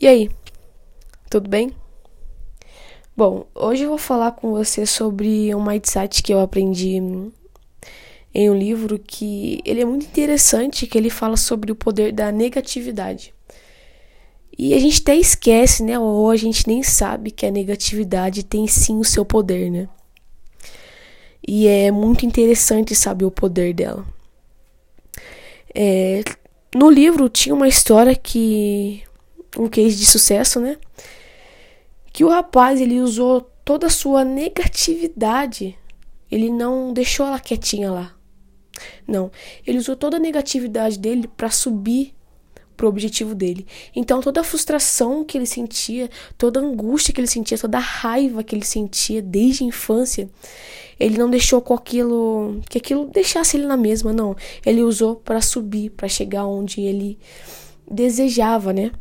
E aí, tudo bem? Bom, hoje eu vou falar com você sobre um mindset que eu aprendi em um livro que ele é muito interessante, que ele fala sobre o poder da negatividade. E a gente até esquece, né? Ou a gente nem sabe que a negatividade tem sim o seu poder, né? E é muito interessante saber o poder dela. É, no livro tinha uma história que um case de sucesso, né? Que o rapaz ele usou toda a sua negatividade. Ele não deixou ela quietinha lá. Não, ele usou toda a negatividade dele para subir pro objetivo dele. Então toda a frustração que ele sentia, toda a angústia que ele sentia, toda a raiva que ele sentia desde a infância, ele não deixou com aquilo que aquilo deixasse ele na mesma, não. Ele usou para subir, para chegar onde ele desejava, né?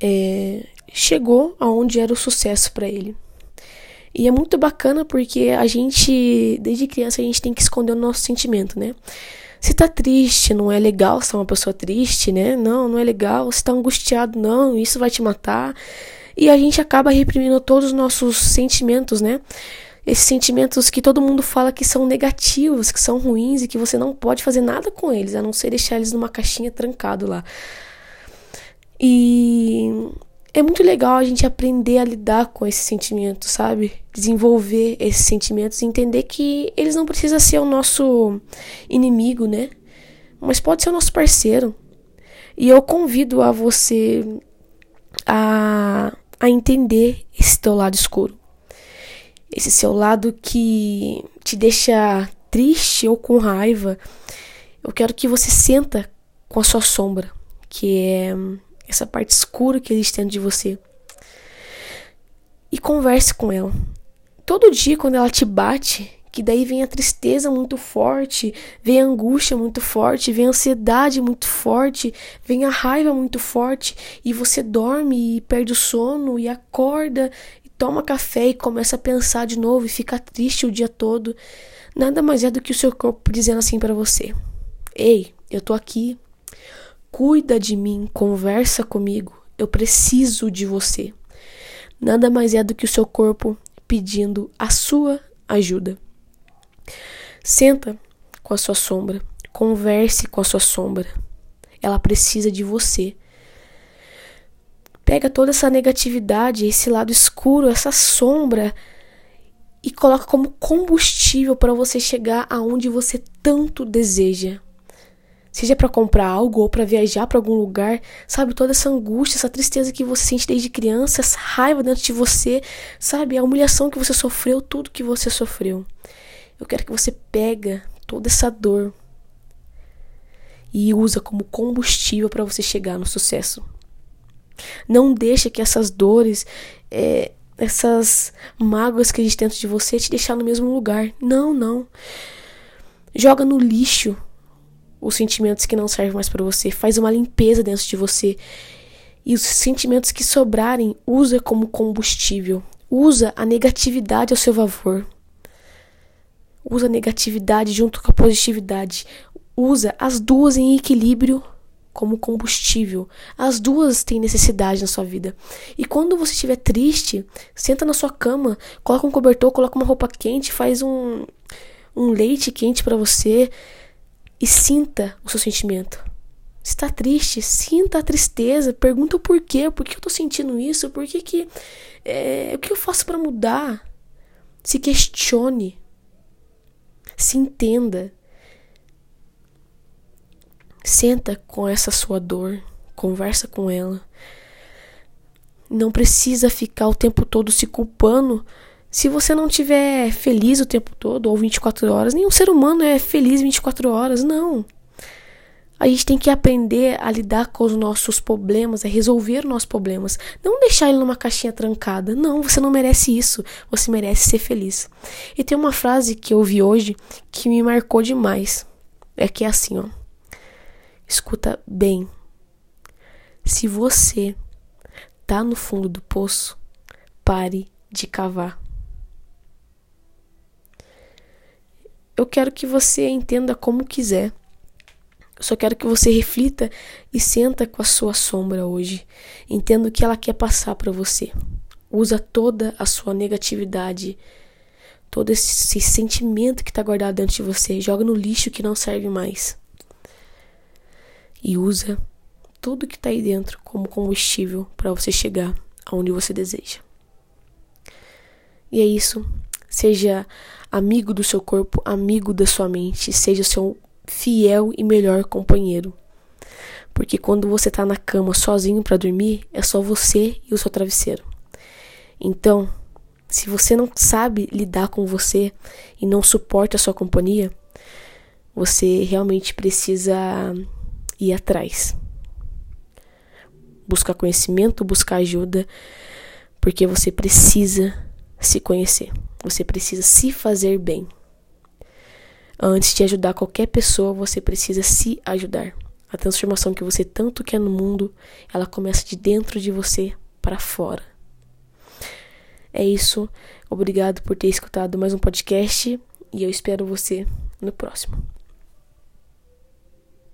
É, chegou aonde era o sucesso para ele. E é muito bacana porque a gente, desde criança, a gente tem que esconder o nosso sentimento, né? Se tá triste, não é legal ser uma pessoa triste, né? Não, não é legal. Se tá angustiado, não, isso vai te matar. E a gente acaba reprimindo todos os nossos sentimentos, né? Esses sentimentos que todo mundo fala que são negativos, que são ruins e que você não pode fazer nada com eles, a não ser deixar eles numa caixinha trancado lá. E é muito legal a gente aprender a lidar com esses sentimentos, sabe? Desenvolver esses sentimentos e entender que eles não precisam ser o nosso inimigo, né? Mas pode ser o nosso parceiro. E eu convido a você a, a entender esse teu lado escuro. Esse seu lado que te deixa triste ou com raiva. Eu quero que você senta com a sua sombra, que é essa parte escura que existe dentro de você. E converse com ela. Todo dia, quando ela te bate, que daí vem a tristeza muito forte, vem a angústia muito forte, vem a ansiedade muito forte, vem a raiva muito forte, e você dorme e perde o sono e acorda e toma café e começa a pensar de novo e fica triste o dia todo. Nada mais é do que o seu corpo dizendo assim para você: Ei, eu tô aqui, Cuida de mim, conversa comigo, eu preciso de você. Nada mais é do que o seu corpo pedindo a sua ajuda. Senta com a sua sombra, converse com a sua sombra. Ela precisa de você. Pega toda essa negatividade, esse lado escuro, essa sombra e coloca como combustível para você chegar aonde você tanto deseja seja para comprar algo ou para viajar para algum lugar, sabe? Toda essa angústia, essa tristeza que você sente desde criança, essa raiva dentro de você, sabe? A humilhação que você sofreu, tudo que você sofreu. Eu quero que você pega toda essa dor e usa como combustível para você chegar no sucesso. Não deixa que essas dores, é, essas mágoas que existem dentro de você te deixar no mesmo lugar. Não, não. Joga no lixo os sentimentos que não servem mais para você, faz uma limpeza dentro de você. E os sentimentos que sobrarem, usa como combustível. Usa a negatividade ao seu favor. Usa a negatividade junto com a positividade. Usa as duas em equilíbrio como combustível. As duas têm necessidade na sua vida. E quando você estiver triste, senta na sua cama, coloca um cobertor, coloca uma roupa quente, faz um, um leite quente para você, e sinta o seu sentimento. Está triste, sinta a tristeza, pergunta o porquê, por que eu estou sentindo isso, por que que é, o que eu faço para mudar? Se questione, se entenda, senta com essa sua dor, conversa com ela. Não precisa ficar o tempo todo se culpando se você não tiver feliz o tempo todo, ou 24 horas, nenhum ser humano é feliz 24 horas, não. A gente tem que aprender a lidar com os nossos problemas, a resolver os nossos problemas. Não deixar ele numa caixinha trancada. Não, você não merece isso. Você merece ser feliz. E tem uma frase que eu ouvi hoje que me marcou demais. É que é assim, ó. Escuta bem. Se você tá no fundo do poço, pare de cavar. Eu quero que você entenda como quiser. Eu só quero que você reflita e senta com a sua sombra hoje, entenda o que ela quer passar para você. Usa toda a sua negatividade, todo esse sentimento que está guardado dentro de você, joga no lixo que não serve mais. E usa tudo que está aí dentro como combustível para você chegar aonde você deseja. E é isso. Seja amigo do seu corpo, amigo da sua mente, seja seu fiel e melhor companheiro. Porque quando você está na cama sozinho para dormir, é só você e o seu travesseiro. Então, se você não sabe lidar com você e não suporta a sua companhia, você realmente precisa ir atrás. Buscar conhecimento, buscar ajuda, porque você precisa se conhecer. Você precisa se fazer bem. Antes de ajudar qualquer pessoa, você precisa se ajudar. A transformação que você tanto quer no mundo, ela começa de dentro de você para fora. É isso. Obrigado por ter escutado mais um podcast e eu espero você no próximo.